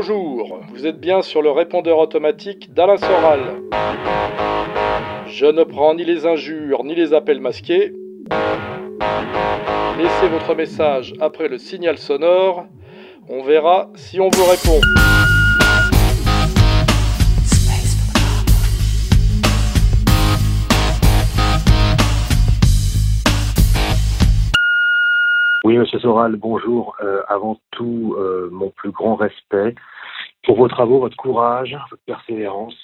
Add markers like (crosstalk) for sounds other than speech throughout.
Bonjour, vous êtes bien sur le répondeur automatique d'Alain Soral. Je ne prends ni les injures ni les appels masqués. Laissez votre message après le signal sonore. On verra si on vous répond. Oui, Monsieur Soral, bonjour. Euh, avant tout, euh, mon plus grand respect pour vos travaux, votre courage, votre persévérance.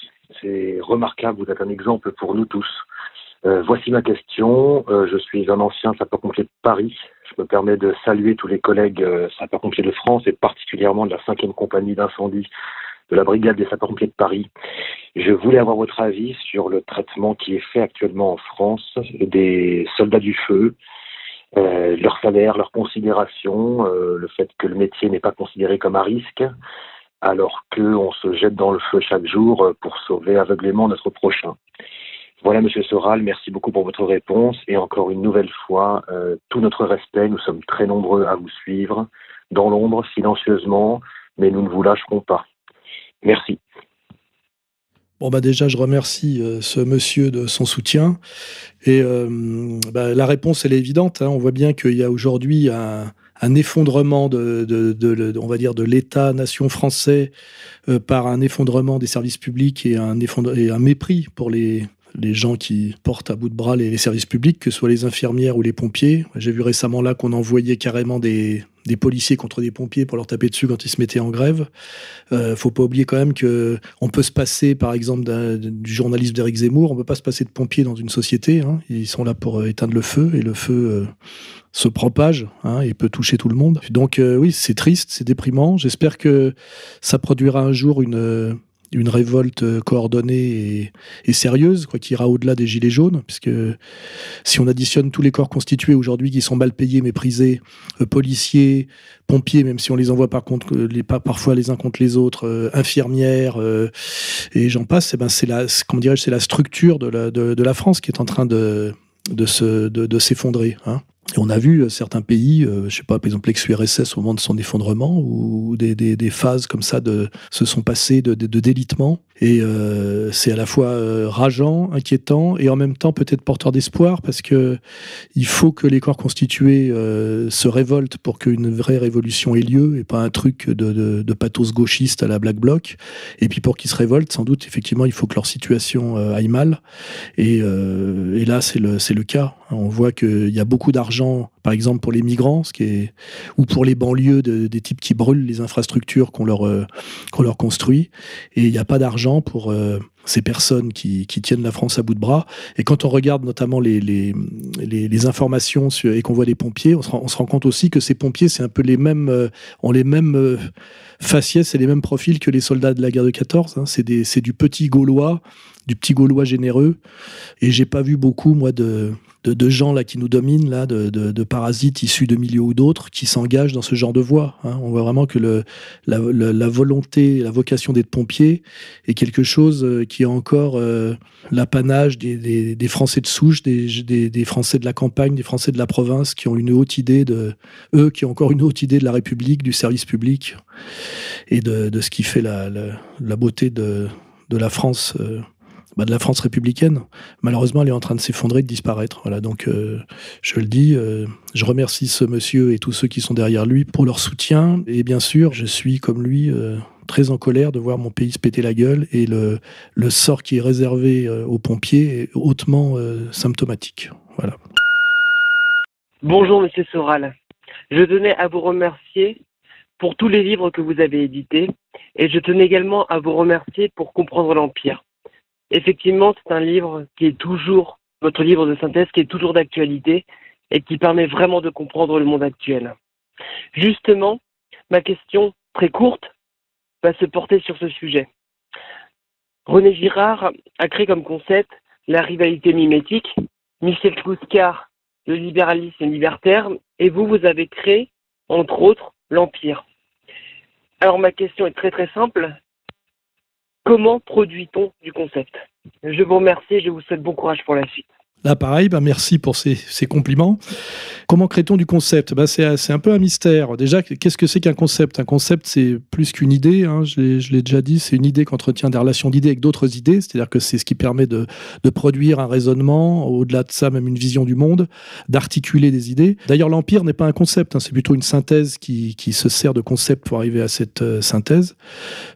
C'est remarquable, vous êtes un exemple pour nous tous. Euh, voici ma question. je suis un ancien sapeur-pompier de Paris. Je me permets de saluer tous les collègues sapeurs-pompiers de France et particulièrement de la 5e compagnie d'incendie de la brigade des sapeurs-pompiers de Paris. Je voulais avoir votre avis sur le traitement qui est fait actuellement en France des soldats du feu, euh, leur salaire, leur considération, euh, le fait que le métier n'est pas considéré comme un risque, alors qu'on se jette dans le feu chaque jour euh, pour sauver aveuglément notre prochain. Voilà, Monsieur Soral, merci beaucoup pour votre réponse et encore une nouvelle fois, tout notre respect. Nous sommes très nombreux à vous suivre, dans l'ombre, silencieusement, mais nous ne vous lâcherons pas. Merci. Bon, bah déjà, je remercie euh, ce monsieur de son soutien. Et euh, bah, la réponse, elle est évidente. Hein. On voit bien qu'il y a aujourd'hui un, effondrement de, on va dire, de l'État-nation français euh, par un effondrement des services publics et un, et un mépris pour les, les gens qui portent à bout de bras les, services publics, que ce soit les infirmières ou les pompiers. J'ai vu récemment là qu'on envoyait carrément des, policiers contre des pompiers pour leur taper dessus quand ils se mettaient en grève. Euh, faut pas oublier quand même que on peut se passer, par exemple, du journalisme d'Éric Zemmour, on peut pas se passer de pompiers dans une société. Hein. Ils sont là pour euh, éteindre le feu et le feu euh, se propage hein, et peut toucher tout le monde. Donc euh, oui, c'est triste, c'est déprimant. J'espère que ça produira un jour une une révolte euh, coordonnée et, sérieuse, quoi, qui ira au-delà des gilets jaunes, puisque si on additionne tous les corps constitués aujourd'hui qui sont mal payés, méprisés, euh, policiers, pompiers, même si on les envoie par contre euh, les, parfois les uns contre les autres, infirmières et j'en passe, eh ben c'est la, comment dirais c'est la structure de la, de, la France qui est en train de de se de, s'effondrer. Et on a vu euh, certains pays, euh, je sais pas, par exemple l'ex-URSS au moment de son effondrement, où des, des, des, phases comme ça de, se sont passées de, de, de délitement. Et euh, c'est à la fois euh, rageant, inquiétant et en même temps peut-être porteur d'espoir parce que il faut que les corps constitués euh, se révoltent pour qu'une vraie révolution ait lieu et pas un truc de, de, de pathos gauchiste à la Black Bloc. Et puis pour qu'ils se révoltent, sans doute, effectivement, il faut que leur situation aille mal. Et, et là, c'est le, c'est le cas. On voit qu'il y a beaucoup d'argent par exemple pour les migrants, ou pour les banlieues des types qui brûlent les infrastructures qu'on leur, euh, construit. Et il n'y a pas d'argent pour euh, ces personnes qui, tiennent la France à bout de bras. Et quand on regarde notamment les, informations et qu'on voit les pompiers, on se, rend, on se, rend, compte aussi que ces pompiers, c'est un peu les mêmes, euh, ont les mêmes faciès et les mêmes profils que les soldats de la guerre de 14. Hein. C'est du petit Gaulois, du petit Gaulois généreux. Et j'ai pas vu beaucoup, moi, de de, gens là qui nous dominent, là, de, parasites issus de milieux ou d'autres, qui s'engagent dans ce genre de voie. Hein. On voit vraiment que le, la, volonté, la vocation d'être pompier est quelque chose euh, qui est encore euh, l'apanage des, Français de souche, des, des, Français de la campagne, des Français de la province, qui ont une haute idée de eux, qui ont encore une haute idée de la République, du service public et de, ce qui fait la, beauté de, la France. Euh, bah, de la France républicaine. Malheureusement, elle est en train de s'effondrer, de disparaître. Voilà, donc euh, je le dis, euh, je remercie ce monsieur et tous ceux qui sont derrière lui pour leur soutien. Et bien sûr, je suis comme lui euh, très en colère de voir mon pays se péter la gueule et le, sort qui est réservé aux pompiers est hautement symptomatique. Voilà. Bonjour Monsieur Soral. Je tenais à vous remercier pour tous les livres que vous avez édités et je tenais également à vous remercier pour comprendre l'Empire. Effectivement, c'est un livre qui est toujours, votre livre de synthèse, qui est toujours d'actualité et qui permet vraiment de comprendre le monde actuel. Justement, ma question très courte va se porter sur ce sujet. René Girard a créé comme concept la rivalité mimétique, Michel Clouscar le libéralisme libertaire, et vous, vous avez créé, entre autres, l'Empire. Alors ma question est très très simple. Comment produit-on du concept? Je vous remercie et je vous souhaite bon courage pour la suite. Là, pareil, bah, merci pour ces, compliments. Comment crée-t-on du concept? Bah, C'est un peu un mystère. Déjà, qu'est-ce que c'est qu'un concept? Un concept, c'est plus qu'une idée. Hein, je l'ai déjà dit, c'est une idée qui entretient des relations d'idées avec d'autres idées. C'est-à-dire que c'est ce qui permet de, produire un raisonnement, au-delà de ça, même une vision du monde, d'articuler des idées. D'ailleurs, l'Empire n'est pas un concept, hein, c'est plutôt une synthèse qui, se sert de concept pour arriver à cette euh, synthèse.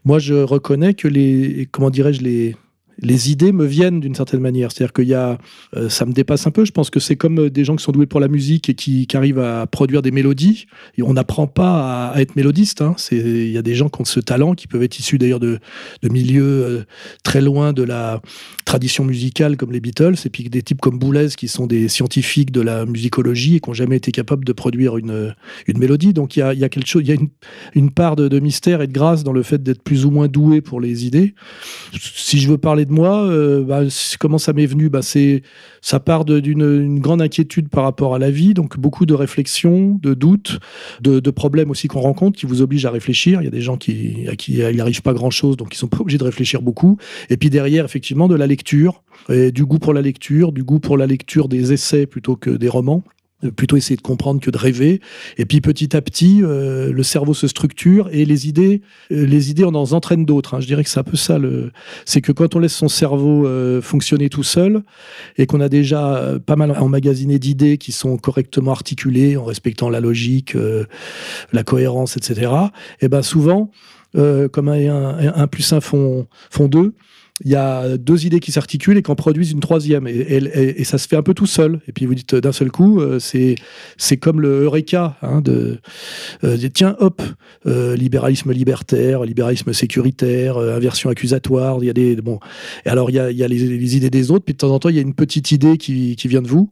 Moi, je reconnais que les, comment dirais-je, les les idées me viennent d'une certaine manière. C'est-à-dire qu'il y a, euh, ça me dépasse un peu. Je pense que c'est comme euh, des gens qui sont doués pour la musique et qui, arrivent à produire des mélodies. On n'apprend pas à, être mélodiste. Hein. Il y a des gens qui ont ce talent, qui peuvent être issus d'ailleurs de, milieux euh, très loin de la tradition musicale, comme les Beatles, et puis des types comme Boulez, qui sont des scientifiques de la musicologie et qui n'ont jamais été capables de produire une, une mélodie. Donc il y a, quelque chose, il y a une, part de, de, mystère et de grâce dans le fait d'être plus ou moins doué pour les idées. Si je veux parler moi, euh, bah, comment ça m'est venu? Bah, c'est, Ça part d'une grande inquiétude par rapport à la vie, donc beaucoup de réflexions, de doutes, de, problèmes aussi qu'on rencontre qui vous obligent à réfléchir. Il y a des gens qui, à qui il n'arrive pas grand-chose, donc ils sont pas obligés de réfléchir beaucoup. Et puis derrière, effectivement, de la lecture, et du goût pour la lecture, du goût pour la lecture des essais plutôt que des romans plutôt essayer de comprendre que de rêver. Et puis petit à petit, euh, le cerveau se structure et les idées, euh, les idées, on en entraîne d'autres. Hein. Je dirais que c'est un peu ça. Le... C'est que quand on laisse son cerveau euh, fonctionner tout seul et qu'on a déjà pas mal emmagasiné d'idées qui sont correctement articulées en respectant la logique, la cohérence, etc. Et ben souvent, comme un, un, plus un font, font deux, il y a deux idées qui s'articulent et qui en produisent une troisième. Et, ça se fait un peu tout seul. Et puis vous dites d'un seul coup, euh, c'est comme le Eureka hein, de euh, tiens hop, euh, libéralisme libertaire, libéralisme sécuritaire, inversion accusatoire. Il y a des bon. Et alors il y a, y a les, idées des autres. Puis de temps en temps il y a une petite idée qui, qui vient de vous.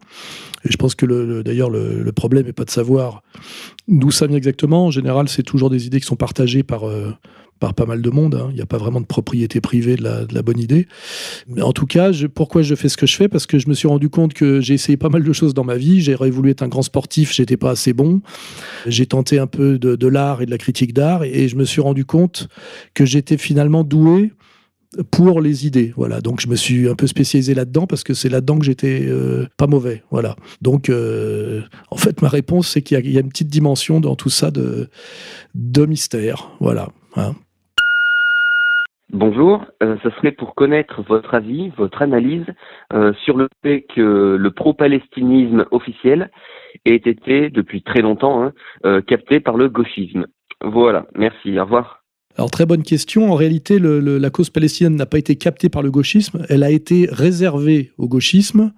Et je pense que le, d'ailleurs le, le, problème n'est pas de savoir d'où ça vient exactement. En général, c'est toujours des idées qui sont partagées par par pas mal de monde. Hein. Il n'y a pas vraiment de propriété privée de la, bonne idée. Mais en tout cas, pourquoi je fais ce que je fais? Parce que je me suis rendu compte que j'ai essayé pas mal de choses dans ma vie. J'ai voulu être un grand sportif, j'étais pas assez bon. J'ai tenté un peu de, l'art et de la critique d'art, et, je me suis rendu compte que j'étais finalement doué pour les idées. Voilà. Donc je me suis un peu spécialisé là-dedans parce que c'est là-dedans que j'étais euh, pas mauvais. Voilà. Donc euh, en fait ma réponse c'est qu'il y, a une petite dimension dans tout ça de, mystère. Voilà. Hein. Bonjour, euh, ce serait pour connaître votre avis, votre analyse euh, sur le fait que le pro-palestinisme officiel ait été depuis très longtemps hein, euh, capté par le gauchisme. Voilà, merci, au revoir. Alors très bonne question. En réalité, la cause palestinienne n'a pas été captée par le gauchisme, elle a été réservée au gauchisme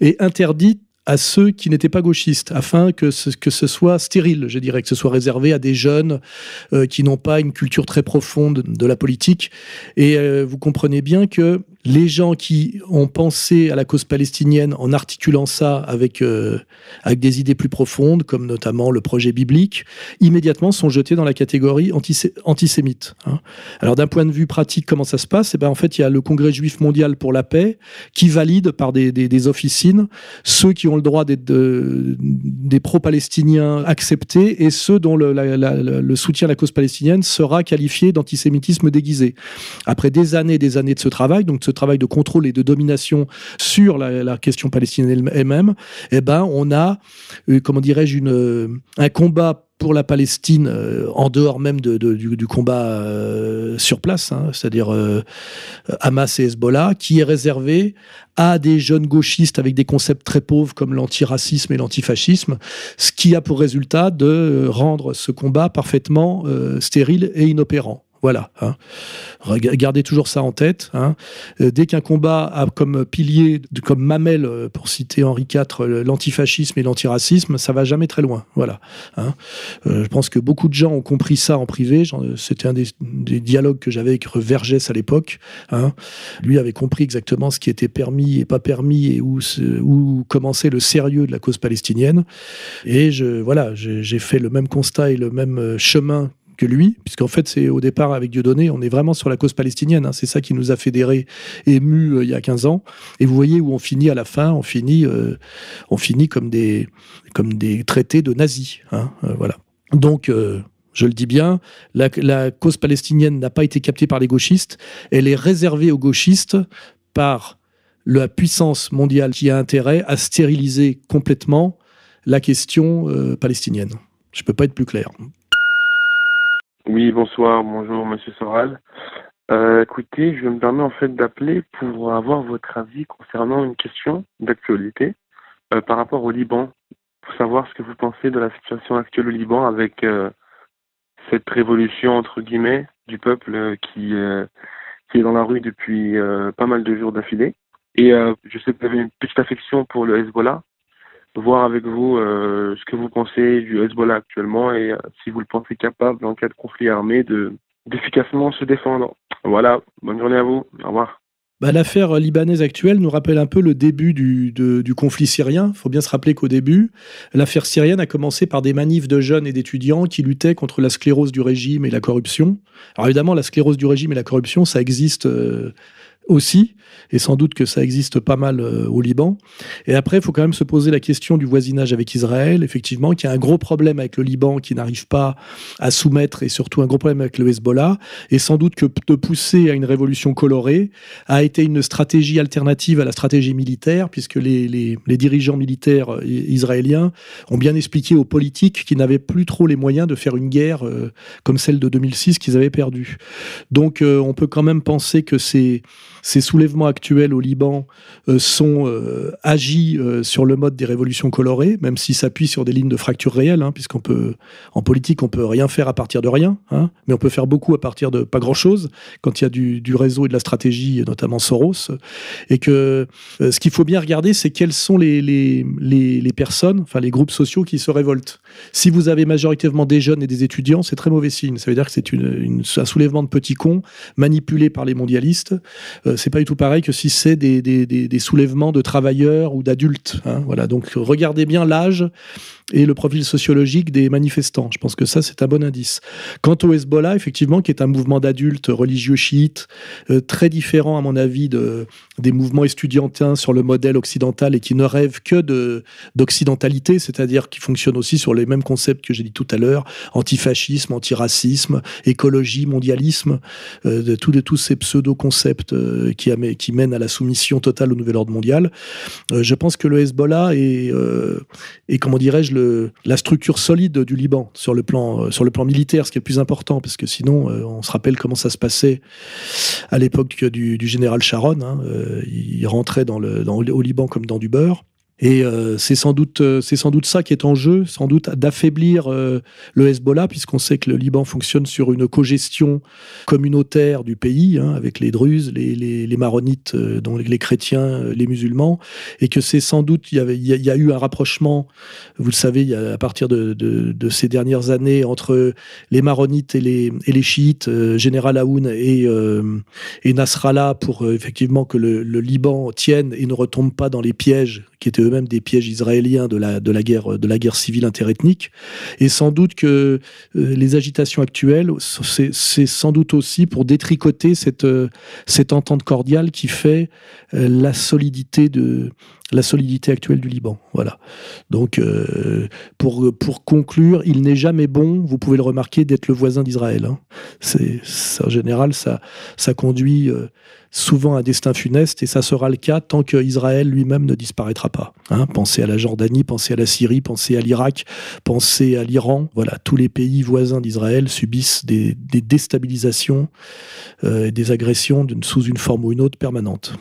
et interdite à ceux qui n'étaient pas gauchistes, afin que ce, que ce soit stérile, je dirais, que ce soit réservé à des jeunes euh, qui n'ont pas une culture très profonde de la politique. Et euh, vous comprenez bien que les gens qui ont pensé à la cause palestinienne en articulant ça avec, euh, avec des idées plus profondes, comme notamment le projet biblique, immédiatement sont jetés dans la catégorie antisémite. Hein. Alors d'un point de vue pratique, comment ça se passe? Eh ben, En fait, il y a le Congrès juif mondial pour la paix qui valide par des, officines ceux qui ont le droit d'être des pro-palestiniens acceptés et ceux dont le, le, soutien à la cause palestinienne sera qualifié d'antisémitisme déguisé. Après des années et des années de ce travail, donc de ce travail de contrôle et de domination sur la, question palestinienne elle-même, eh ben, on a, euh, comment dirais-je, un combat pour la Palestine, euh, en dehors même du, combat euh, sur place, hein, c'est-à-dire euh, Hamas et Hezbollah, qui est réservé à des jeunes gauchistes avec des concepts très pauvres comme l'antiracisme et l'antifascisme, ce qui a pour résultat de rendre ce combat parfaitement stérile et inopérant. Voilà. Hein. Gardez toujours ça en tête. Hein. Euh, dès qu'un combat a comme pilier, comme mamelle, euh, pour citer Henri IV, l'antifascisme et l'antiracisme, ça va jamais très loin. Voilà. Hein. Euh, je pense que beaucoup de gens ont compris ça en privé. C'était un des, dialogues que j'avais avec Vergès à l'époque. Lui avait compris exactement ce qui était permis et pas permis et où, où commençait le sérieux de la cause palestinienne. Et je, voilà, j'ai fait le même constat et le même chemin que lui, puisqu'en fait, c'est au départ avec Dieudonné, on est vraiment sur la cause palestinienne. Hein. c'est ça qui nous a fédérés, émus euh, il y a 15 ans. Et vous voyez où on finit à la fin, on finit, euh, on finit comme des, comme des traités de nazis. Hein, euh, voilà. Donc, je le dis bien, la, cause palestinienne n'a pas été captée par les gauchistes, elle est réservée aux gauchistes par la puissance mondiale qui a intérêt à stériliser complètement la question euh, palestinienne. Je ne peux pas être plus clair. Oui, bonsoir, bonjour Monsieur Soral. Euh, écoutez, je me permets en fait d'appeler pour avoir votre avis concernant une question d'actualité euh, par rapport au Liban, pour savoir ce que vous pensez de la situation actuelle au Liban avec cette révolution entre guillemets du peuple qui qui est dans la rue depuis pas mal de jours d'affilée. Et je sais que vous avez une petite affection pour le Hezbollah voir avec vous euh, ce que vous pensez du Hezbollah actuellement et euh, si vous le pensez capable en cas de conflit armé de d'efficacement se défendre. Voilà, bonne journée à vous, au revoir. Bah, L'affaire libanaise actuelle nous rappelle un peu le début du, du conflit syrien. Il faut bien se rappeler qu'au début, l'affaire syrienne a commencé par des manifs de jeunes et d'étudiants qui luttaient contre la sclérose du régime et la corruption. Alors évidemment, la sclérose du régime et la corruption, ça existe euh, aussi, et sans doute que ça existe pas mal euh, au Liban. Et après, il faut quand même se poser la question du voisinage avec Israël, effectivement, qui a un gros problème avec le Liban, qui n'arrive pas à soumettre, et surtout un gros problème avec le Hezbollah, et sans doute que de pousser à une révolution colorée a été une stratégie alternative à la stratégie militaire, puisque les, les, dirigeants militaires euh, israéliens ont bien expliqué aux politiques qu'ils n'avaient plus trop les moyens de faire une guerre euh, comme celle de 2006 qu'ils avaient perdue. Donc on peut quand même penser que c'est ces soulèvements actuels au Liban euh, sont euh, agis euh, sur le mode des révolutions colorées, même s'ils s'appuient sur des lignes de fracture réelles, hein, politique, on peut rien faire à partir de rien, hein, mais on peut faire beaucoup à partir de pas grand-chose, quand il y a du, réseau et de la stratégie, notamment Soros, et que ce qu'il faut bien regarder, c'est quelles sont les, personnes, enfin les groupes sociaux qui se révoltent. Si vous avez majoritairement des jeunes et des étudiants, c'est très mauvais signe. Ça veut dire que c'est un soulèvement de petits cons manipulés par les mondialistes. C'est pas du tout pareil que si c'est des, des, des, soulèvements de travailleurs ou d'adultes. Hein, voilà. Donc regardez bien l'âge et le profil sociologique des manifestants. Je pense que ça, c'est un bon indice. Quant au Hezbollah, effectivement, qui est un mouvement d'adultes religieux chiites, euh, très différent, à mon avis, de, des mouvements estudiantins sur le modèle occidental et qui ne rêvent que de, d'occidentalité, c'est-à-dire qui fonctionnent aussi sur les mêmes concepts que j'ai dit tout à l'heure, antifascisme, antiracisme, écologie, mondialisme, euh, de, tous, ces pseudo-concepts euh, qui, qui mènent à la soumission totale au nouvel ordre mondial. je pense que le Hezbollah est, est comment dirais-je, la structure solide du Liban sur le plan, euh, sur le plan militaire, ce qui est le plus important, parce que sinon, euh, on se rappelle comment ça se passait à l'époque du, général Sharon. Hein, euh, il rentrait au Liban comme dans du beurre. Et euh, c'est sans doute euh, c'est sans doute ça qui est en jeu, sans doute d'affaiblir euh, le Hezbollah, puisqu'on sait que le Liban fonctionne sur une cogestion communautaire du pays, hein, avec les Druzes, les, les, les maronites, dont les, chrétiens, les musulmans, et que c'est sans doute il y, avait, il y, a, eu un rapprochement, vous le savez, y a, à partir de, de, de, ces dernières années entre les maronites et les, et les chiites, général Aoun et, et Nasrallah, pour effectivement que le, le Liban tienne et ne retombe pas dans les pièges qui étaient eux-mêmes des pièges israéliens de la, de la, guerre, de la guerre civile interethnique. Et sans doute que euh, les agitations actuelles, c'est sans doute aussi pour détricoter cette, euh, cette entente cordiale qui fait euh, la solidité de la solidité actuelle du Liban. Voilà. Donc, pour, pour conclure, il n'est jamais bon, vous pouvez le remarquer, d'être le voisin d'Israël. Hein. C'est en général, ça, ça conduit souvent un destin funeste, et ça sera le cas tant qu'Israël lui-même ne disparaîtra pas. Hein. pensez à la Jordanie, pensez à la Syrie, pensez à l'Irak, pensez à l'Iran. Voilà, tous les pays voisins d'Israël subissent des, déstabilisations euh, des agressions sous une forme ou une autre permanente.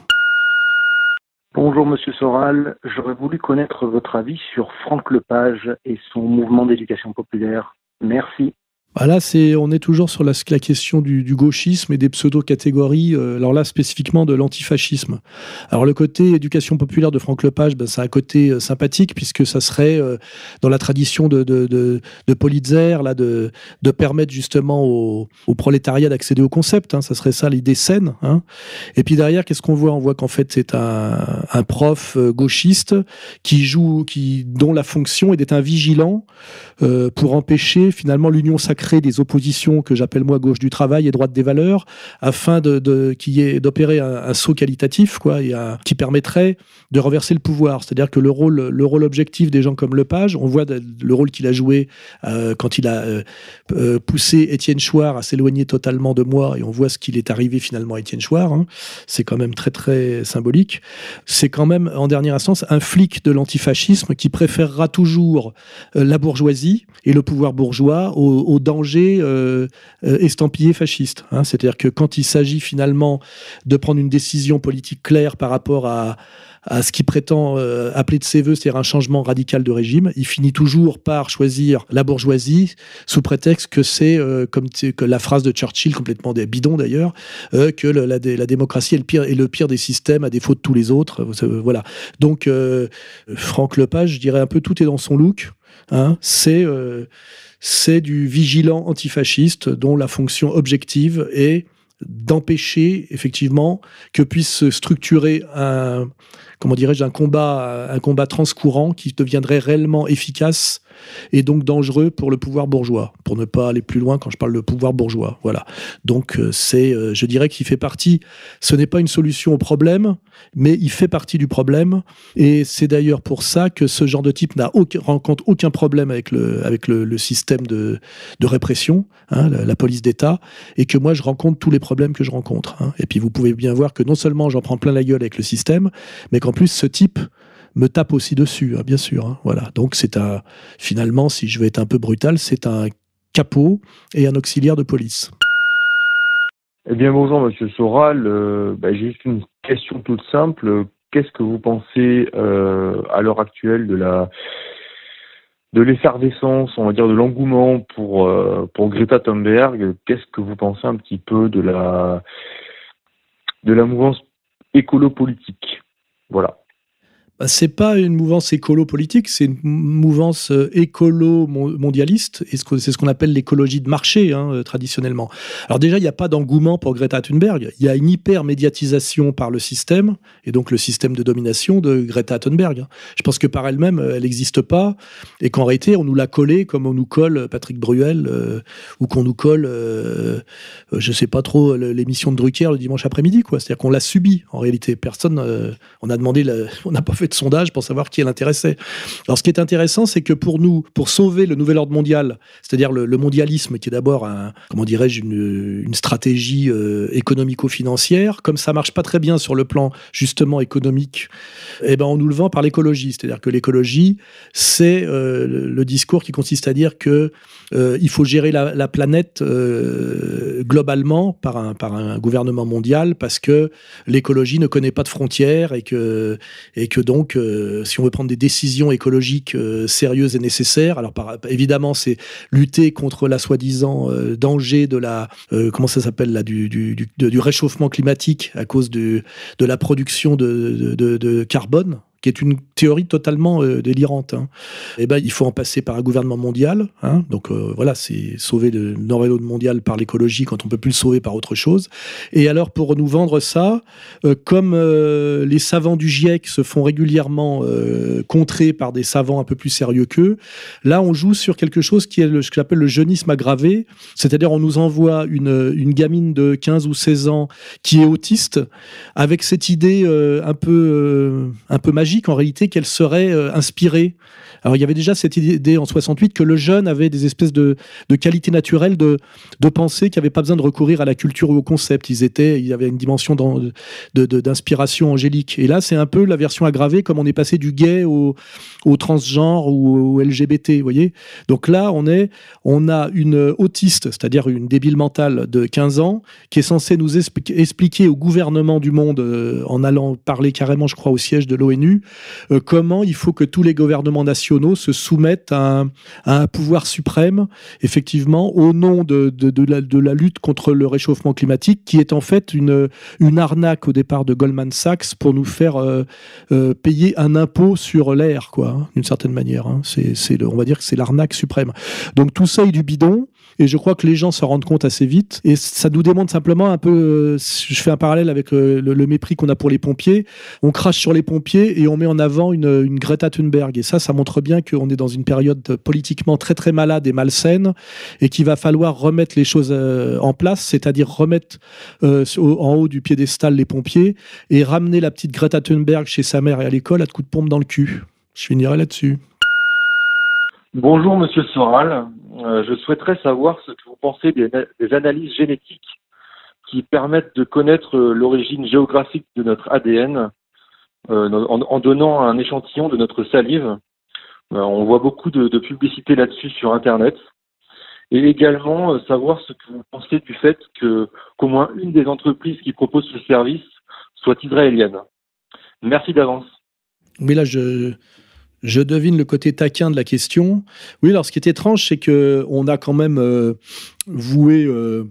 Bonjour Monsieur Soral, j'aurais voulu connaître votre avis sur Franck Lepage et son mouvement d'éducation populaire. Merci. Bah là, c'est, on est toujours sur la, question du, gauchisme et des pseudo-catégories, euh, alors là, spécifiquement de l'antifascisme. Alors, le côté éducation populaire de Franck Lepage, ben, c'est un côté euh, sympathique, puisque ça serait euh, dans la tradition de, de, de, de Politzer, là, de, de permettre justement au, au prolétariat d'accéder au concept. Hein, ça serait ça l'idée saine. Hein. Et puis derrière, qu'est-ce qu'on voit? On voit qu'en fait, c'est un, un prof gauchiste qui joue, qui, dont la fonction est d'être un vigilant pour empêcher finalement l'union sacrée créer des oppositions que j'appelle moi gauche du travail et droite des valeurs, afin de, de d'opérer un, saut qualitatif, quoi, et qui permettrait de renverser le pouvoir. C'est-à-dire que le rôle, le rôle objectif des gens comme Lepage, on voit le rôle qu'il a joué euh, quand il a euh, euh, poussé Étienne Chouard à s'éloigner totalement de moi, et on voit ce qu'il est arrivé finalement à Étienne Chouard. Hein. C'est quand même très très symbolique. C'est quand même en dernière instance un flic de l'antifascisme qui préférera toujours la bourgeoisie et le pouvoir bourgeois au, danger euh, estampillé fasciste. Hein. C'est-à-dire que quand il s'agit finalement de prendre une décision politique claire par rapport à, à ce qu'il prétend euh, appeler de ses voeux, c'est-à-dire un changement radical de régime, il finit toujours par choisir la bourgeoisie sous prétexte que c'est, euh, comme la phrase de Churchill, complètement bidon d'ailleurs, euh, que la, démocratie est le, pire, des systèmes à défaut de tous les autres. voilà. Donc, Franck Lepage, je dirais un peu tout est dans son look. Hein, c'est du vigilant antifasciste dont la fonction objective est d'empêcher effectivement que puisse se structurer un comment dirais-je un combat un combat transcourant qui deviendrait réellement efficace et donc dangereux pour le pouvoir bourgeois pour ne pas aller plus loin quand je parle de pouvoir bourgeois voilà donc euh, c'est euh, je dirais qu'il fait partie ce n'est pas une solution au problème mais il fait partie du problème et c'est d'ailleurs pour ça que ce genre de type n'a aucun, rencontre aucun problème avec le avec le, système de, de répression hein, la, police d'État et que moi je rencontre tous les problèmes que je rencontre hein. et puis vous pouvez bien voir que non seulement j'en prends plein la gueule avec le système mais qu'en plus ce type me tape aussi dessus, hein, bien sûr. Hein. voilà. Donc c'est un, finalement, si je vais être un peu brutal, c'est un capot et un auxiliaire de police. Eh bien bonjour Monsieur Soral, euh, bah, j'ai juste une question toute simple. Qu'est-ce que vous pensez euh, à l'heure actuelle de la de l'effervescence, on va dire de l'engouement pour euh, pour Greta Thunberg? Qu'est-ce que vous pensez un petit peu de la de la mouvance écolo-politique? Voilà. Bah, c'est pas une mouvance écolo-politique, c'est une mouvance euh, écolo-mondialiste, et c'est ce qu'on appelle l'écologie de marché, hein, euh, traditionnellement. Alors déjà, il n'y a pas d'engouement pour Greta Thunberg, il y a une hyper-médiatisation par le système, et donc le système de domination de Greta Thunberg. Je pense que par elle-même, euh, elle n'existe pas, et qu'en réalité, on nous l'a collée comme on nous colle Patrick Bruel, ou qu'on nous colle, je sais pas trop, l'émission de Drucker le dimanche après-midi, quoi. C'est-à-dire qu'on l'a subi, en réalité. Personne, on a demandé, (laughs) on n'a pas fait de sondage pour savoir qui elle intéressait. Alors, ce qui est intéressant, c'est que pour nous, pour sauver le nouvel ordre mondial, c'est-à-dire le, mondialisme, qui est d'abord un, comment dirais-je, une, stratégie euh, économico-financière, comme ça marche pas très bien sur le plan justement économique, eh ben on nous le vend par l'écologie. C'est-à-dire que l'écologie, c'est euh, le discours qui consiste à dire que euh, il faut gérer la, planète globalement par un, par un gouvernement mondial parce que l'écologie ne connaît pas de frontières et que, et que donc euh, si on veut prendre des décisions écologiques euh, sérieuses et nécessaires, alors évidemment, c'est lutter contre la soi-disant euh, danger de la comment ça s'appelle là du, du, réchauffement climatique à cause de la production de carbone qui est une théorie totalement euh, délirante. Hein. Eh ben, il faut en passer par un gouvernement mondial. Hein. Donc euh, voilà, c'est sauver le nord mondial par l'écologie quand on peut plus le sauver par autre chose. Et alors pour nous vendre ça, euh, comme les savants du GIEC se font régulièrement contrer par des savants un peu plus sérieux qu'eux, là on joue sur quelque chose qui est ce que j'appelle le jeunisme aggravé, c'est-à-dire on nous envoie une, une gamine de 15 ou 16 ans qui est autiste avec cette idée un peu un peu magique en réalité qu'elle serait euh, inspirée. Alors il y avait déjà cette idée en 68 que le jeune avait des espèces de, de qualités naturelles de, de penser qu'il n'y avait pas besoin de recourir à la culture ou au concept. Ils étaient, il y avait une dimension d'inspiration angélique. Et là, c'est un peu la version aggravée, comme on est passé du gay au, au transgenre ou au LGBT. Vous voyez Donc là, on est, on a une autiste, c'est-à-dire une débile mentale de 15 ans, qui est censée nous expliquer au gouvernement du monde, euh, en allant parler carrément, je crois, au siège de l'ONU, euh, comment il faut que tous les gouvernements nationaux se soumettent à un, pouvoir suprême, effectivement, au nom de, de, la, lutte contre le réchauffement climatique, qui est en fait une, une arnaque au départ de Goldman Sachs pour nous faire euh, euh, payer un impôt sur l'air, quoi, hein, d'une certaine manière. Hein. C'est, on va dire que c'est l'arnaque suprême. Donc tout ça est du bidon. Et je crois que les gens se rendent compte assez vite. Et ça nous démontre simplement un peu, je fais un parallèle avec le, mépris qu'on a pour les pompiers. On crache sur les pompiers et on met en avant une, Greta Thunberg. Et ça, ça montre bien qu'on est dans une période politiquement très très malade et malsaine et qu'il va falloir remettre les choses en place, c'est-à-dire remettre en haut du piédestal les pompiers et ramener la petite Greta Thunberg chez sa mère et à l'école à coups de pompe dans le cul. Je finirai là-dessus. Bonjour Monsieur Soral, euh, je souhaiterais savoir ce que vous pensez des, analyses génétiques qui permettent de connaître euh, l'origine géographique de notre ADN euh, en, donnant un échantillon de notre salive. on voit beaucoup de, publicité là-dessus sur Internet. Et également savoir ce que vous pensez du fait qu'au moins une des entreprises qui proposent ce service soit israélienne. Merci d'avance. Oui, là, je, je devine le côté taquin de la question. Oui, alors ce qui est étrange, c'est que on a quand même euh, voué euh,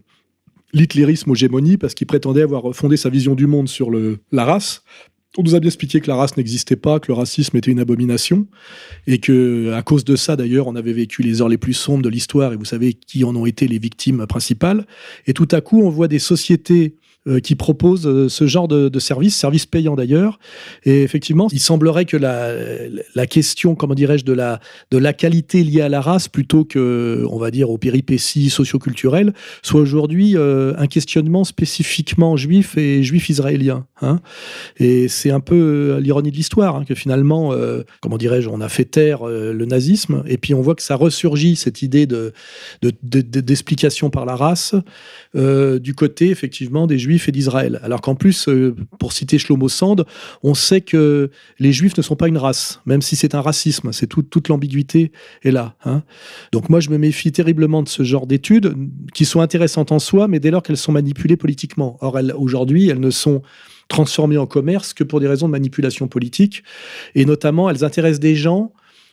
l'hitlérisme aux gémonies parce qu'il prétendait avoir fondé sa vision du monde sur la race. On nous a bien expliqué que la race n'existait pas, que le racisme était une abomination, et que à cause de ça, d'ailleurs, on avait vécu les heures les plus sombres de l'histoire, et vous savez qui en ont été les victimes principales. Et tout à coup, on voit des sociétés qui propose euh, ce genre de, de service, service payant d'ailleurs. Et effectivement, il semblerait que la, question, comment dirais-je, de la, de la qualité liée à la race, plutôt que, on va dire, aux péripéties socioculturelles, soit aujourd'hui euh, un questionnement spécifiquement juif et juif israélien. Hein. Et c'est un peu l'ironie de l'histoire, hein, que finalement, comment dirais-je, on a fait taire le nazisme, et puis on voit que ça ressurgit, cette idée de, d'explication de, par la race, du côté, effectivement, des juifs et d'Israël. Alors qu'en plus, euh, pour citer Shlomo Sand, on sait que les juifs ne sont pas une race, même si c'est un racisme. C'est toute l'ambiguïté est là. Hein. Donc moi, je me méfie terriblement de ce genre d'études qui sont intéressantes en soi, mais dès lors qu'elles sont manipulées politiquement. Or, aujourd'hui, elles ne sont transformées en commerce que pour des raisons de manipulation politique. Et notamment, elles intéressent des gens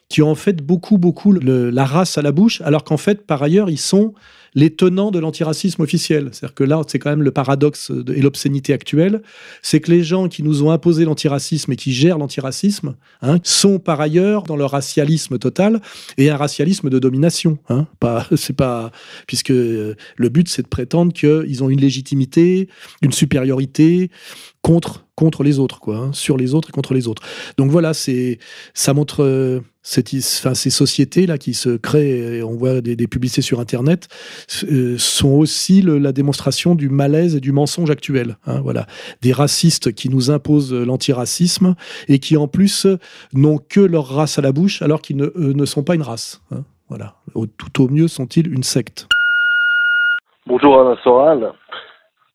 qui ont en fait beaucoup, beaucoup la race à la bouche, alors qu'en fait, par ailleurs, ils sont les tenants de l'antiracisme officiel. C'est-à-dire que là, c'est quand même le paradoxe et l'obscénité actuelle, c'est que les gens qui nous ont imposé l'antiracisme et qui gèrent l'antiracisme hein, sont par ailleurs dans leur racialisme total et un racialisme de domination. Hein. (laughs) C'est pas puisque le but c'est de prétendre qu'ils ont une légitimité, une supériorité contre contre les autres, quoi, hein, sur les autres et contre les autres. Donc voilà, c'est ça montre euh, ces sociétés là qui se créent, et on voit des, publicités sur Internet, euh, sont aussi la démonstration du malaise et du mensonge actuel. Hein, voilà, des racistes qui nous imposent l'antiracisme et qui en plus n'ont que leur race à la bouche alors qu'ils ne, ne sont pas une race. Hein, voilà, tout au mieux sont-ils une secte. Bonjour Alain Soral.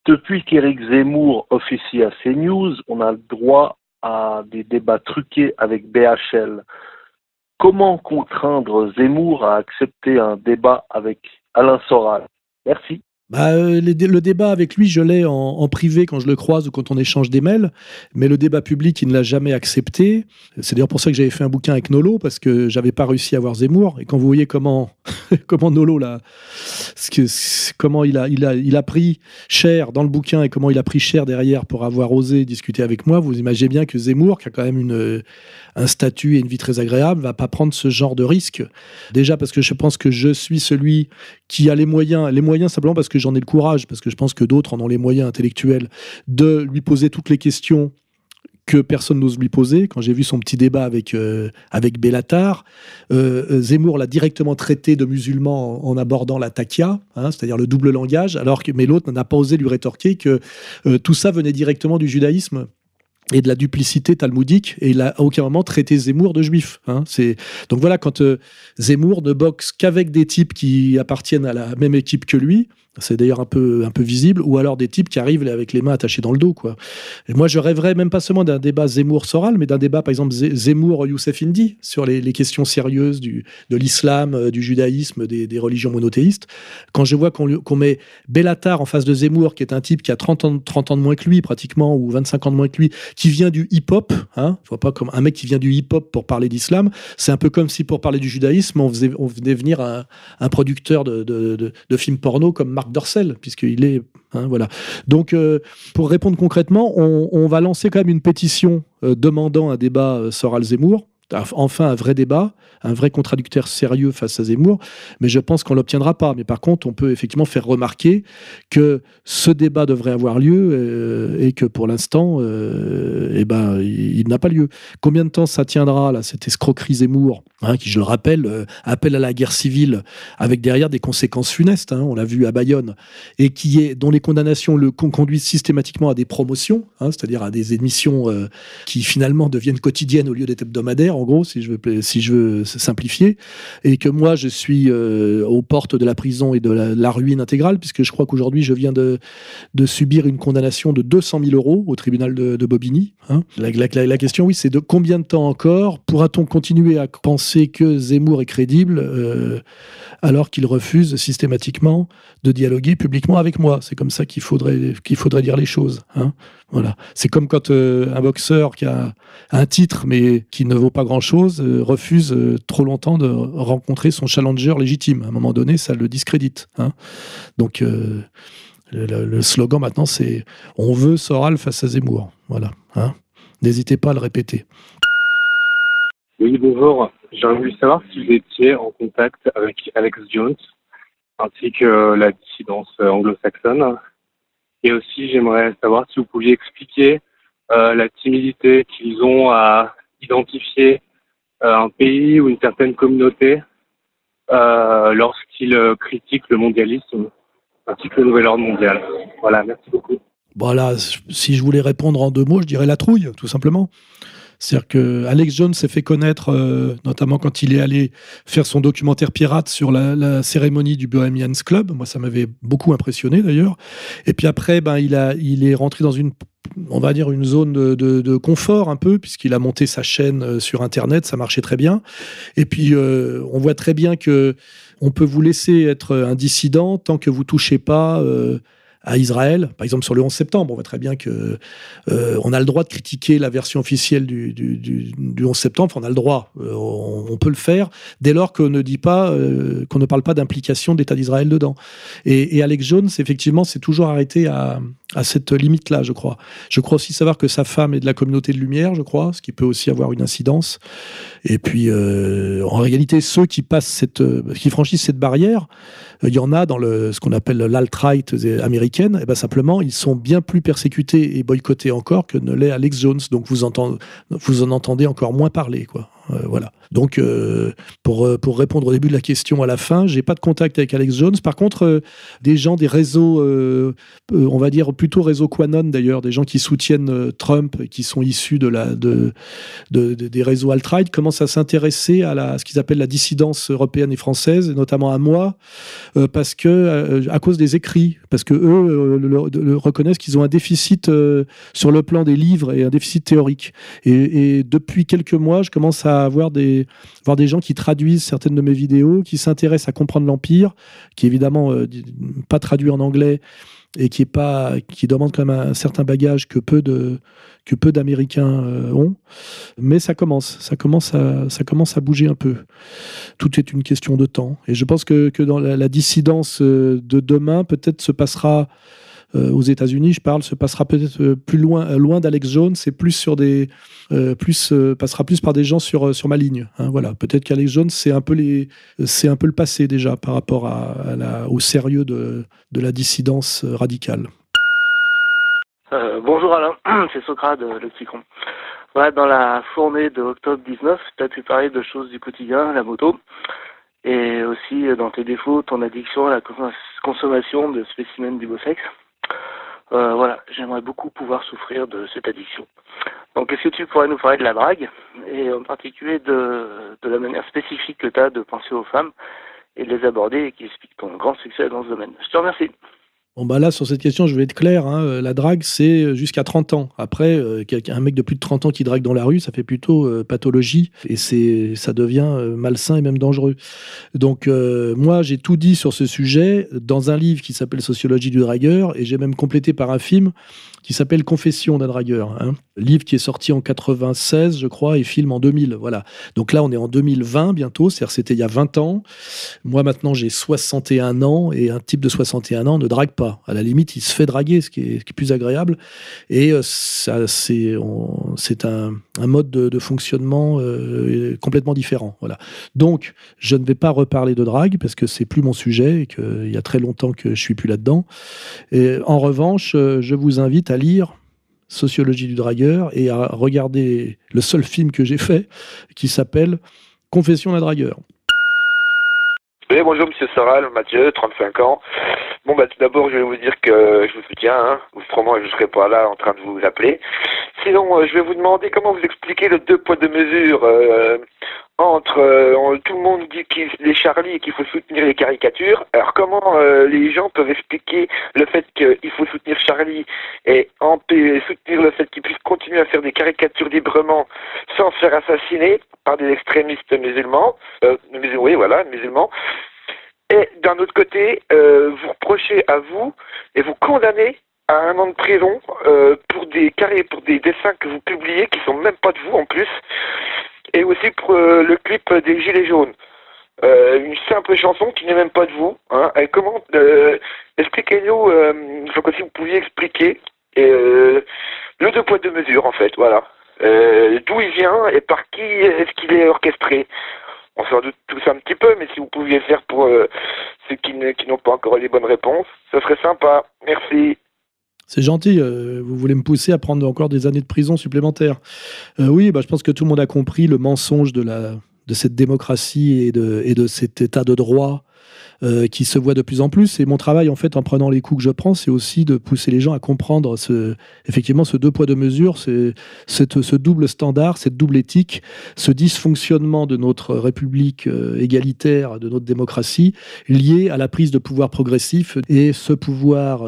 Depuis qu'Éric Zemmour officie à CNews, on a le droit à des débats truqués avec BHL. Comment contraindre Zemmour à accepter un débat avec Alain Soral? Merci. Bah, euh, le débat avec lui, je l'ai en, privé quand je le croise ou quand on échange des mails, mais le débat public, il ne l'a jamais accepté. C'est d'ailleurs pour ça que j'avais fait un bouquin avec Nolo, parce que j'avais pas réussi à voir Zemmour. Et quand vous voyez comment, (laughs) comment Nolo, là, comment il a, il, a, il a pris cher dans le bouquin et comment il a pris cher derrière pour avoir osé discuter avec moi, vous imaginez bien que Zemmour, qui a quand même une, un statut et une vie très agréable, va pas prendre ce genre de risque. Déjà parce que je pense que je suis celui qui a les moyens, les moyens simplement parce que j'en ai le courage, parce que je pense que d'autres en ont les moyens intellectuels, de lui poser toutes les questions que personne n'ose lui poser. Quand j'ai vu son petit débat avec, euh, avec Bellatar, euh, Zemmour l'a directement traité de musulman en, abordant la takia, hein, c'est-à-dire le double langage, alors que, mais l'autre n'a pas osé lui rétorquer que euh, tout ça venait directement du judaïsme et de la duplicité talmudique et il a à aucun moment traité Zemmour de juif. Hein. C'est donc voilà quand Zemmour ne boxe qu'avec des types qui appartiennent à la même équipe que lui, c'est d'ailleurs un peu, un peu visible, ou alors des types qui arrivent avec les mains attachées dans le dos. Quoi. Et moi, je rêverais même pas seulement d'un débat Zemmour-Soral, mais d'un débat, par exemple, Zemmour-Youssef Indy, sur les, questions sérieuses du, de l'islam, euh, du judaïsme, des, religions monothéistes. Quand je vois qu'on met Bellatar en face de Zemmour, qui est un type qui a 30 ans, 30 ans de moins que lui, pratiquement, ou 25 ans de moins que lui, qui vient du hip-hop, hein, je vois pas comme un mec qui vient du hip-hop pour parler d'islam, c'est un peu comme si pour parler du judaïsme, on, faisait, on venait venir un, un producteur de, de, de, de films porno comme Marc Dorcel, puisqu'il est. Hein, voilà. Donc, euh, pour répondre concrètement, on, va lancer quand même une pétition euh, demandant un débat euh, Soral-Zemmour. Enfin un vrai débat, un vrai contradicteur sérieux face à Zemmour, mais je pense qu'on l'obtiendra pas. Mais par contre, on peut effectivement faire remarquer que ce débat devrait avoir lieu euh, et que pour l'instant, euh, eh ben, il, n'a pas lieu. Combien de temps ça tiendra, là, cette escroquerie Zemmour, hein, qui, je le rappelle, euh, appelle à la guerre civile avec derrière des conséquences funestes, hein, on l'a vu à Bayonne, et qui est, dont les condamnations le conduisent systématiquement à des promotions, hein, c'est-à-dire à des émissions qui finalement deviennent quotidiennes au lieu d'être hebdomadaires, en gros, si je veux, simplifier, et que moi, je suis aux portes de la prison et de la, ruine intégrale, puisque je crois qu'aujourd'hui, je viens de, subir une condamnation de 200 000 euros au tribunal de, Bobigny. Hein. La, la, question, oui, c'est de combien de temps encore pourra-t-on continuer à penser que Zemmour est crédible euh, alors qu'il refuse systématiquement de dialoguer publiquement avec moi? C'est comme ça qu'il faudrait, qu'il faudrait dire les choses. Hein. Voilà. C'est comme quand euh, un boxeur qui a un titre mais qui ne vaut pas grand-chose euh, refuse trop longtemps de rencontrer son challenger légitime. À un moment donné, ça le discrédite. Hein. Donc le, slogan maintenant, c'est On veut Soral face à Zemmour. Voilà. Hein N'hésitez pas à le répéter. Oui, bonjour. Voulu savoir si vous étiez en contact avec Alex Jones, ainsi que la dissidence anglo-saxonne. Et aussi, j'aimerais savoir si vous pouviez expliquer euh, la timidité qu'ils ont à identifier euh, un pays ou une certaine communauté euh, lorsqu'ils critiquent le mondialisme ainsi que le nouvel ordre mondial. Voilà, merci beaucoup. Voilà, si je voulais répondre en deux mots, je dirais la trouille, tout simplement. C'est-à-dire que Alex Jones s'est fait connaître, euh, notamment quand il est allé faire son documentaire pirate sur la, cérémonie du Bohemians Club. Moi, ça m'avait beaucoup impressionné d'ailleurs. Et puis après, ben, il, a, il est rentré dans une, on va dire, une zone de, confort un peu, puisqu'il a monté sa chaîne euh, sur Internet, ça marchait très bien. Et puis, euh, on voit très bien que on peut vous laisser être un dissident tant que vous touchez pas à Israël. Par exemple, sur le 11 septembre, on voit très bien que euh, on a le droit de critiquer la version officielle du, du, du, 11 septembre. on a le droit, euh, on, peut le faire dès lors qu'on ne dit pas, qu'on ne parle pas d'implication d'État d'Israël dedans. Et, et, Alex Jones, effectivement, s'est toujours arrêté à, à cette limite-là, je crois. Je crois aussi savoir que sa femme est de la communauté de lumière, je crois, ce qui peut aussi avoir une incidence. Et puis, euh, en réalité, ceux qui passent cette, euh, qui franchissent cette barrière, euh, il y en a dans le, ce qu'on appelle l'alt-right américaine. Et ben simplement, ils sont bien plus persécutés et boycottés encore que ne l'est Alex Jones. Donc, vous, entendez, vous en entendez encore moins parler, quoi. Voilà. Donc, euh, pour, euh, pour répondre au début de la question à la fin, j'ai pas de contact avec Alex Jones. Par contre, euh, des gens des réseaux, on va dire plutôt réseau Quanon d'ailleurs, des gens qui soutiennent Trump, qui sont issus de la, de, des réseaux alt-right, commencent à s'intéresser à, ce qu'ils appellent la dissidence européenne et française, et notamment à moi, parce que à cause des écrits, parce que eux reconnaissent qu'ils ont un déficit sur le plan des livres et un déficit théorique. et depuis quelques mois, je commence à avoir des voir des gens qui traduisent certaines de mes vidéos, qui s'intéressent à comprendre l'Empire, qui évidemment euh, pas traduit en anglais et qui est pas qui demande quand même un certain bagage que peu de que peu d'Américains euh, ont, mais ça commence, ça commence à ça commence à bouger un peu. Tout est une question de temps, et je pense que, que dans la dissidence euh, de demain peut-être se passera aux États-Unis, je parle, se passera peut-être euh, plus loin, euh, loin d'Alex Jones, c'est plus sur des, plus passera plus par des gens sur sur ma ligne. Hein, voilà, peut-être qu'Alex Jones c'est un peu les, c'est un peu le passé déjà par rapport à, la, au sérieux de, de la dissidence radicale. bonjour Alain, (clears throat) c'est Socrate, le Psychon. Ouais, dans la fournée de octobre 19, tu as pu parler de choses du quotidien, la moto, et aussi dans tes défauts, ton addiction à la consommation de spécimens du beau sexe. Euh, voilà, j'aimerais beaucoup pouvoir souffrir de cette addiction. Donc, est-ce que tu pourrais nous parler de la drague, et en particulier de, de la manière spécifique que tu as de penser aux femmes et de les aborder et qui explique ton grand succès dans ce domaine? Je te remercie. Bon, bah là, sur cette question, je vais être clair. Hein. Euh, la drague, c'est euh, jusqu'à 30 ans. Après, euh, un mec de plus de 30 ans qui drague dans la rue, ça fait plutôt pathologie et ça devient malsain et même dangereux. Donc, moi, j'ai tout dit sur ce sujet dans un livre qui s'appelle Sociologie du dragueur et j'ai même complété par un film qui s'appelle Confession d'un dragueur. Hein. Livre qui est sorti en 96, je crois, et film en 2000. Voilà. Donc là, on est en 2020 bientôt, c'est-à-dire c'était il y a 20 ans. Moi, maintenant, j'ai 61 ans et un type de 61 ans ne drague pas À la limite, il se fait draguer, ce qui est, plus agréable. Et ça, c'est, un, mode de, fonctionnement complètement différent. Voilà. Donc, je ne vais pas reparler de drague parce que c'est plus mon sujet et qu'il y a très longtemps que je suis plus là-dedans. Et en revanche, je vous invite à lire Sociologie du dragueur et à regarder le seul film que j'ai fait qui s'appelle Confession d'un dragueur. Oui, bonjour Monsieur Soral, Mathieu, 35 ans. Bon, bah, tout d'abord, je vais vous dire que je vous soutiens, hein. autrement je ne serais pas là en train de vous appeler. Sinon, euh, je vais vous demander comment vous expliquez le deux poids deux mesures euh, entre euh, tout le monde dit qu'il est Charlie et qu'il faut soutenir les caricatures. Alors comment les gens peuvent expliquer le fait qu'il faut soutenir Charlie et soutenir le fait qu'il puisse continuer à faire des caricatures librement sans se faire assassiner par des extrémistes musulmans, oui voilà musulmans. Et d'un autre côté, vous reprochez à vous et vous condamnez à un an de prison euh, pour des carrés, pour des dessins que vous publiez qui sont même pas de vous en plus, et aussi pour euh, le clip des Gilets jaunes. Euh, une simple chanson qui n'est même pas de vous. Hein. Comment Expliquez-nous, faut si vous pouviez expliquer le deux poids deux mesures en fait, voilà. D'où il vient et par qui est-ce qu'il est orchestré on s'en doute tous un petit peu, mais si vous pouviez faire pour ceux qui, qui n'ont pas encore les bonnes réponses, ce serait sympa. Merci. C'est gentil, euh, vous voulez me pousser à prendre encore des années de prison supplémentaires. Euh, oui, bah, je pense que tout le monde a compris le mensonge de, cette démocratie et de, et de cet état de droit euh, qui se voit de plus en plus. Et mon travail, en fait, en prenant les coups que je prends, c'est aussi de pousser les gens à comprendre effectivement ce deux poids deux mesures, ce, ce double standard, cette double éthique, ce dysfonctionnement de notre République égalitaire, de notre démocratie, lié à la prise de pouvoir progressif et ce pouvoir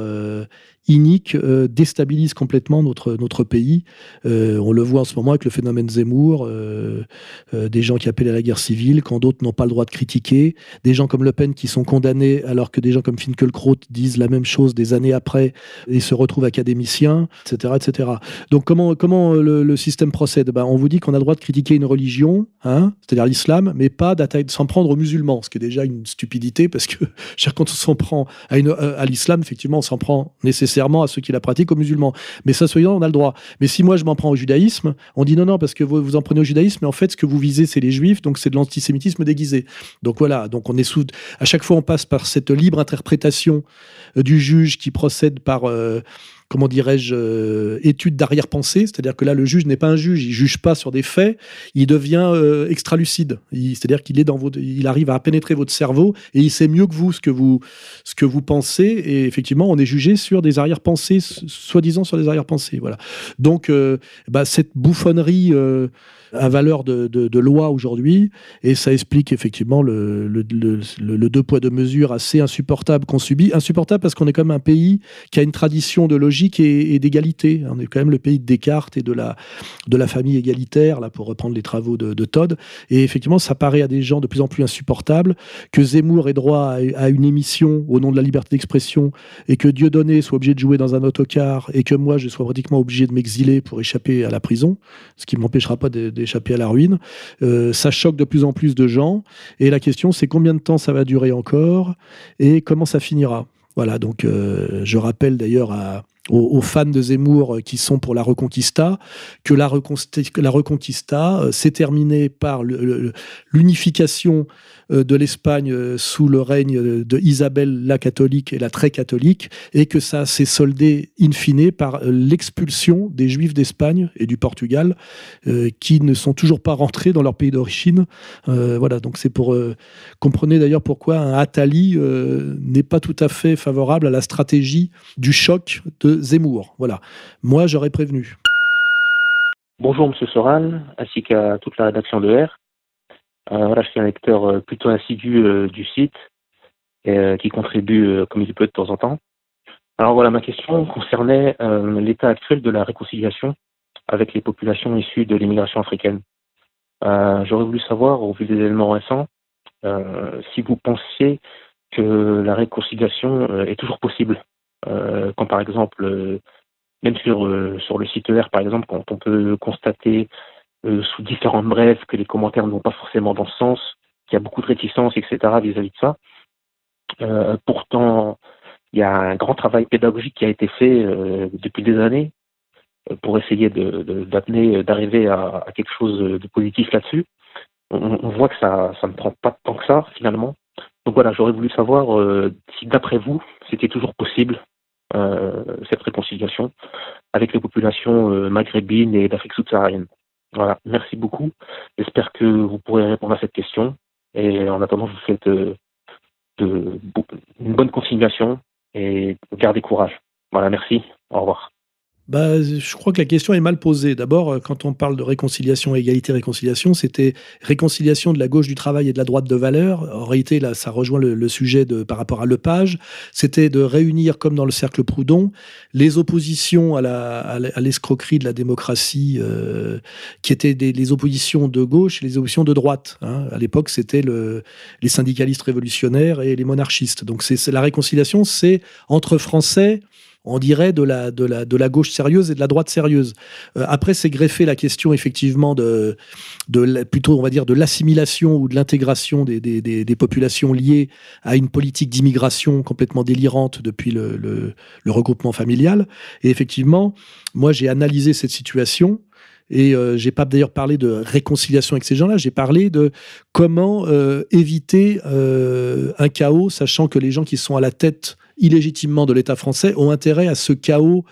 inique euh, déstabilise complètement notre, notre pays. Euh, on le voit en ce moment avec le phénomène Zemmour, euh, des gens qui appellent à la guerre civile quand d'autres n'ont pas le droit de critiquer, des gens comme Le Pen qui sont condamnés alors que des gens comme Finkielkraut disent la même chose des années après et se retrouvent académiciens, etc. etc. Donc comment, comment le, système procède? Ben, On vous dit qu'on a le droit de critiquer une religion, hein, c'est-à-dire l'islam, mais pas de s'en prendre aux musulmans, ce qui est déjà une stupidité parce que (laughs) quand on s'en prend à, à l'islam, effectivement, on s'en prend nécessairement à ceux qui la pratiquent, aux musulmans. Mais ça, soyons, on a le droit. Mais si moi je m'en prends au judaïsme, on dit non, non, parce que vous, vous en prenez au judaïsme, mais en fait, ce que vous visez, c'est les juifs, donc c'est de l'antisémitisme déguisé. Donc voilà, donc on est sous. À chaque fois, on passe par cette libre interprétation euh, du juge qui procède par. Euh, comment dirais-je, euh, étude d'arrière-pensée, c'est-à-dire que là, le juge n'est pas un juge, il juge pas sur des faits, il devient euh, extra-lucide, c'est-à-dire qu'il est dans votre, il arrive à pénétrer votre cerveau et il sait mieux que vous ce que vous, ce que vous pensez, et effectivement, on est jugé sur des arrière-pensées, soi-disant sur des arrière-pensées, voilà. Donc, euh, bah, cette bouffonnerie à valeur de, de, loi aujourd'hui, et ça explique effectivement le, le, le, deux poids deux mesures assez insupportable qu'on subit. Insupportable parce qu'on est quand même un pays qui a une tradition de logique et, d'égalité. On est quand même le pays de Descartes et de la, de la famille égalitaire, là, pour reprendre les travaux de, Todd. Et effectivement, ça paraît à des gens de plus en plus insupportable que Zemmour ait droit à, une émission au nom de la liberté d'expression et que Dieudonné soit obligé de jouer dans un autocar et que moi, je sois pratiquement obligé de m'exiler pour échapper à la prison, ce qui ne m'empêchera pas de échapper à la ruine. Euh, ça choque de plus en plus de gens. Et la question, c'est combien de temps ça va durer encore et comment ça finira? Voilà, donc euh, je rappelle d'ailleurs aux, fans de Zemmour qui sont pour la Reconquista, que la, Reconquista, euh, s'est terminée par l'unification euh, de l'Espagne euh, sous le règne de Isabelle la catholique et la très catholique, et que ça s'est soldé in fine par euh, l'expulsion des Juifs d'Espagne et du Portugal, qui ne sont toujours pas rentrés dans leur pays d'origine. voilà, donc c'est pour comprenez d'ailleurs pourquoi un Attali n'est pas tout à fait favorable à la stratégie du choc de Zemmour. Voilà, moi j'aurais prévenu. Bonjour Monsieur Soral, ainsi qu'à toute la rédaction de R. Euh, voilà, je suis un lecteur euh, plutôt assidu euh, du site et qui contribue comme il peut de temps en temps. Alors voilà, ma question concernait l'état actuel de la réconciliation avec les populations issues de l'immigration africaine. J'aurais voulu savoir, au vu des éléments récents, si vous pensiez que la réconciliation est toujours possible. Quand par exemple, même sur, sur le site ER par exemple, quand on peut constater euh, sous différentes brèves, que les commentaires ne vont pas forcément dans ce sens, qu'il y a beaucoup de réticence, etc. vis-à-vis de ça. Euh, pourtant, il y a un grand travail pédagogique qui a été fait depuis des années pour essayer d'amener, d'arriver à, quelque chose de positif là-dessus. On, voit que ça, ça ne prend pas tant que ça finalement. Donc voilà, j'aurais voulu savoir si d'après vous, c'était toujours possible cette réconciliation avec les populations maghrébines et d'Afrique subsaharienne. Voilà, merci beaucoup. J'espère que vous pourrez répondre à cette question. Et en attendant, je vous souhaite de, une bonne continuation et gardez courage. Voilà, merci. Au revoir. Bah, je crois que la question est mal posée. D'abord, euh, quand on parle de réconciliation, égalité, réconciliation, c'était réconciliation de la gauche du travail et de la droite de valeur. En réalité, là, ça rejoint le, sujet de, par rapport à Lepage. C'était de réunir, comme dans le cercle Proudhon, les oppositions à, l'escroquerie de la démocratie, euh, qui étaient des, les oppositions de gauche et les oppositions de droite. Hein. À l'époque, c'était le, les syndicalistes révolutionnaires et les monarchistes. Donc, c'est, la réconciliation, c'est entre Français on dirait, de la, de la, de la gauche sérieuse et de la droite sérieuse. Euh, après, c'est greffé la question, effectivement, de, de plutôt, on va dire, de l'assimilation ou de l'intégration des, des, des, populations liées à une politique d'immigration complètement délirante depuis le, le, le, regroupement familial. Et effectivement, moi, j'ai analysé cette situation. Et euh, j'ai pas d'ailleurs parlé de réconciliation avec ces gens-là, j'ai parlé de comment euh, éviter euh, un chaos, sachant que les gens qui sont à la tête illégitimement de l'État français ont intérêt à ce chaos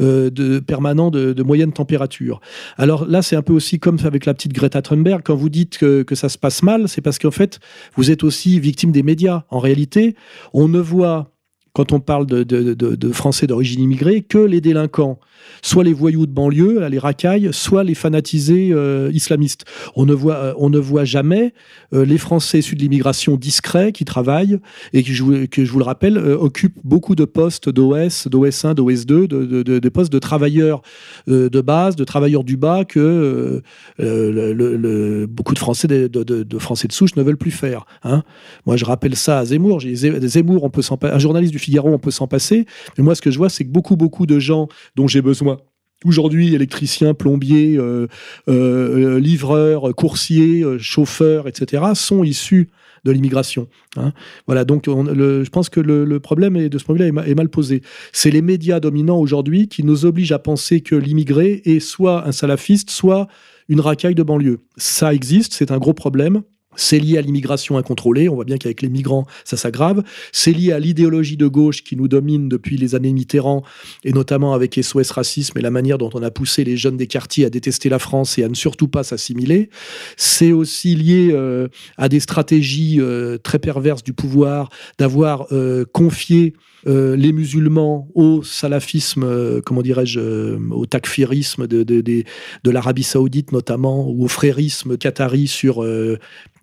euh, de, permanent de, moyenne température. Alors là, c'est un peu aussi comme avec la petite Greta Thunberg. Quand vous dites que, que ça se passe mal, c'est parce qu'en fait, vous êtes aussi victime des médias. En réalité, on ne voit quand on parle de, Français d'origine immigrée, que les délinquants, soit les voyous de banlieue, les racailles, soit les fanatisés euh, islamistes. On ne voit, euh, on ne voit jamais euh, les Français issus de l'immigration discrets qui travaillent et qui, que je vous le rappelle, occupent beaucoup de postes d'OS, d'OS1, d'OS2, de, de, postes de travailleurs de base, de travailleurs du bas que beaucoup de Français de, Français de souche ne veulent plus faire. Hein. Moi, je rappelle ça à Zemmour. Zemmour, on peut un journaliste du Figaro, on peut s'en passer. Mais moi, ce que je vois, c'est que beaucoup, beaucoup de gens dont j'ai besoin Aujourd'hui, électriciens, plombiers, euh, euh, livreurs, coursiers, euh, chauffeurs, etc., sont issus de l'immigration. Hein. Voilà, donc je pense que le, problème est, de ce point de vue-là est, mal posé. C'est les médias dominants aujourd'hui qui nous obligent à penser que l'immigré est soit un salafiste, soit une racaille de banlieue. Ça existe, c'est un gros problème. C'est lié à l'immigration incontrôlée. On voit bien qu'avec les migrants, ça s'aggrave. C'est lié à l'idéologie de gauche qui nous domine depuis les années Mitterrand, et notamment avec SOS Racisme et la manière dont on a poussé les jeunes des quartiers à détester la France et à ne surtout pas s'assimiler. C'est aussi lié euh, à des stratégies euh, très perverses du pouvoir d'avoir euh, confié les musulmans au salafisme, comment dirais-je, au takfirisme de, l'Arabie saoudite notamment, ou au frérisme qatari sur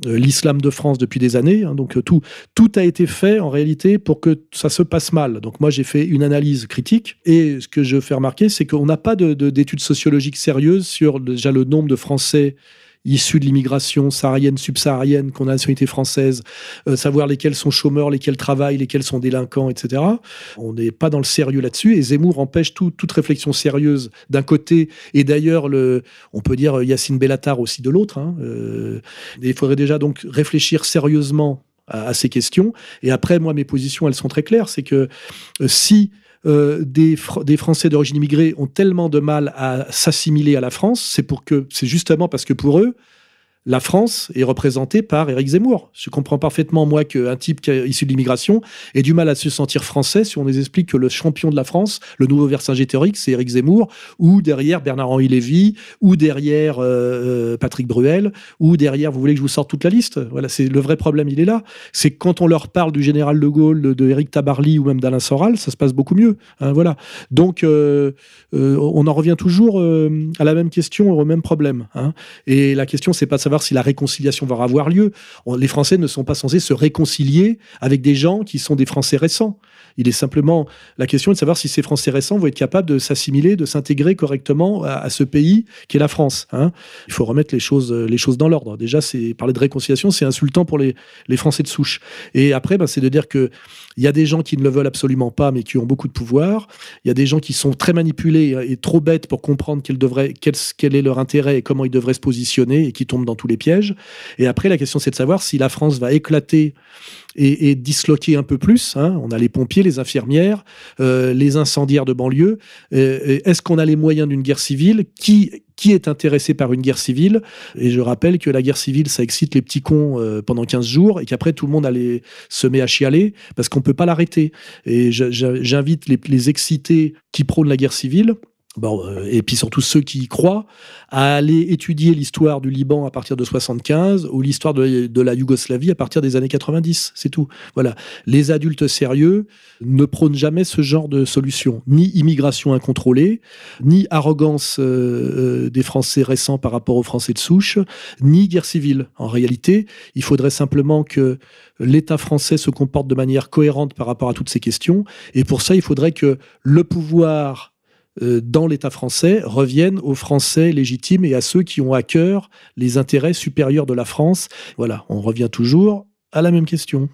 euh, l'islam de France depuis des années. Hein, donc euh, tout, tout a été fait en réalité pour que ça se passe mal. Donc moi j'ai fait une analyse critique et ce que je fais remarquer c'est qu'on n'a pas d'études sociologiques sérieuses sur déjà le nombre de Français issus de l'immigration saharienne, subsaharienne, qu'on a nationalité française, euh, savoir lesquels sont chômeurs, lesquels travaillent, lesquels sont délinquants, etc. On n'est pas dans le sérieux là-dessus. Et Zemmour empêche toute réflexion sérieuse d'un côté, et d'ailleurs, on peut dire Yacine Bellatar aussi de l'autre. Hein. Euh, il faudrait déjà donc réfléchir sérieusement à, ces questions. Et après, moi, mes positions, elles sont très claires. C'est que euh, si euh, des, des, Français d'origine immigrée ont tellement de mal à s'assimiler à la France, c'est pour que c'est justement parce que pour eux, la France est représentée par Éric Zemmour. Je comprends parfaitement, moi, qu'un type qui est issu de l'immigration ait du mal à se sentir français si on nous explique que le champion de la France, le nouveau Vercingétorix, c'est Éric Zemmour, ou derrière Bernard-Henri Lévy, ou derrière euh, euh, Patrick Bruel, ou derrière, vous voulez que je vous sorte toute la liste? Voilà, c'est le vrai problème, il est là. C'est quand on leur parle du général de Gaulle, de, Éric Tabarly ou même d'Alain Soral, ça se passe beaucoup mieux. Hein, voilà. Donc, euh, on en revient toujours à la même question, au même problème. Hein. Et la question, c'est pas de si la réconciliation va avoir lieu. les Français ne sont pas censés se réconcilier avec des gens qui sont des Français récents. Il est simplement la question de savoir si ces Français récents vont être capables de s'assimiler, de s'intégrer correctement à, ce pays qui est la France. Hein. Il faut remettre les choses, les choses dans l'ordre. Déjà, c'est parler de réconciliation, c'est insultant pour les, les, Français de souche. Et après, ben, c'est de dire que il y a des gens qui ne le veulent absolument pas, mais qui ont beaucoup de pouvoir. Il y a des gens qui sont très manipulés et trop bêtes pour comprendre quel, devrait, quel est leur intérêt et comment ils devraient se positionner et qui tombent dans tous les pièges. Et après, la question, c'est de savoir si la France va éclater et, disloquer un peu plus. Hein. On a les pompiers, les infirmières, euh, les incendiaires de banlieue. Euh, est-ce qu'on a les moyens d'une guerre civile? Qui, qui est intéressé par une guerre civile? Et je rappelle que la guerre civile, ça excite les petits cons euh, pendant 15 jours et qu'après, tout le monde se met à chialer parce qu'on ne peut pas l'arrêter. Et j'invite les excités qui prônent la guerre civile Bon, euh, et puis surtout ceux qui y croient, à aller étudier l'histoire du Liban à partir de 75 ou l'histoire de, la Yougoslavie à partir des années 90. C'est tout. Voilà. Les adultes sérieux ne prônent jamais ce genre de solution. Ni immigration incontrôlée, ni arrogance euh, euh, des Français récents par rapport aux Français de souche, ni guerre civile. En réalité, il faudrait simplement que l'État français se comporte de manière cohérente par rapport à toutes ces questions. Et pour ça, il faudrait que le pouvoir dans l'État français reviennent aux Français légitimes et à ceux qui ont à cœur les intérêts supérieurs de la France. Voilà, on revient toujours à la même question.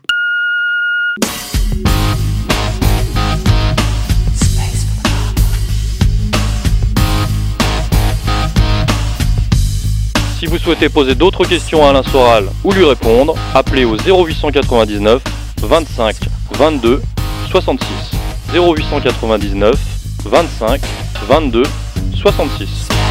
Si vous souhaitez poser d'autres questions à Alain Soral ou lui répondre, appelez au 0899 25 22 66. 0899 25 22 66.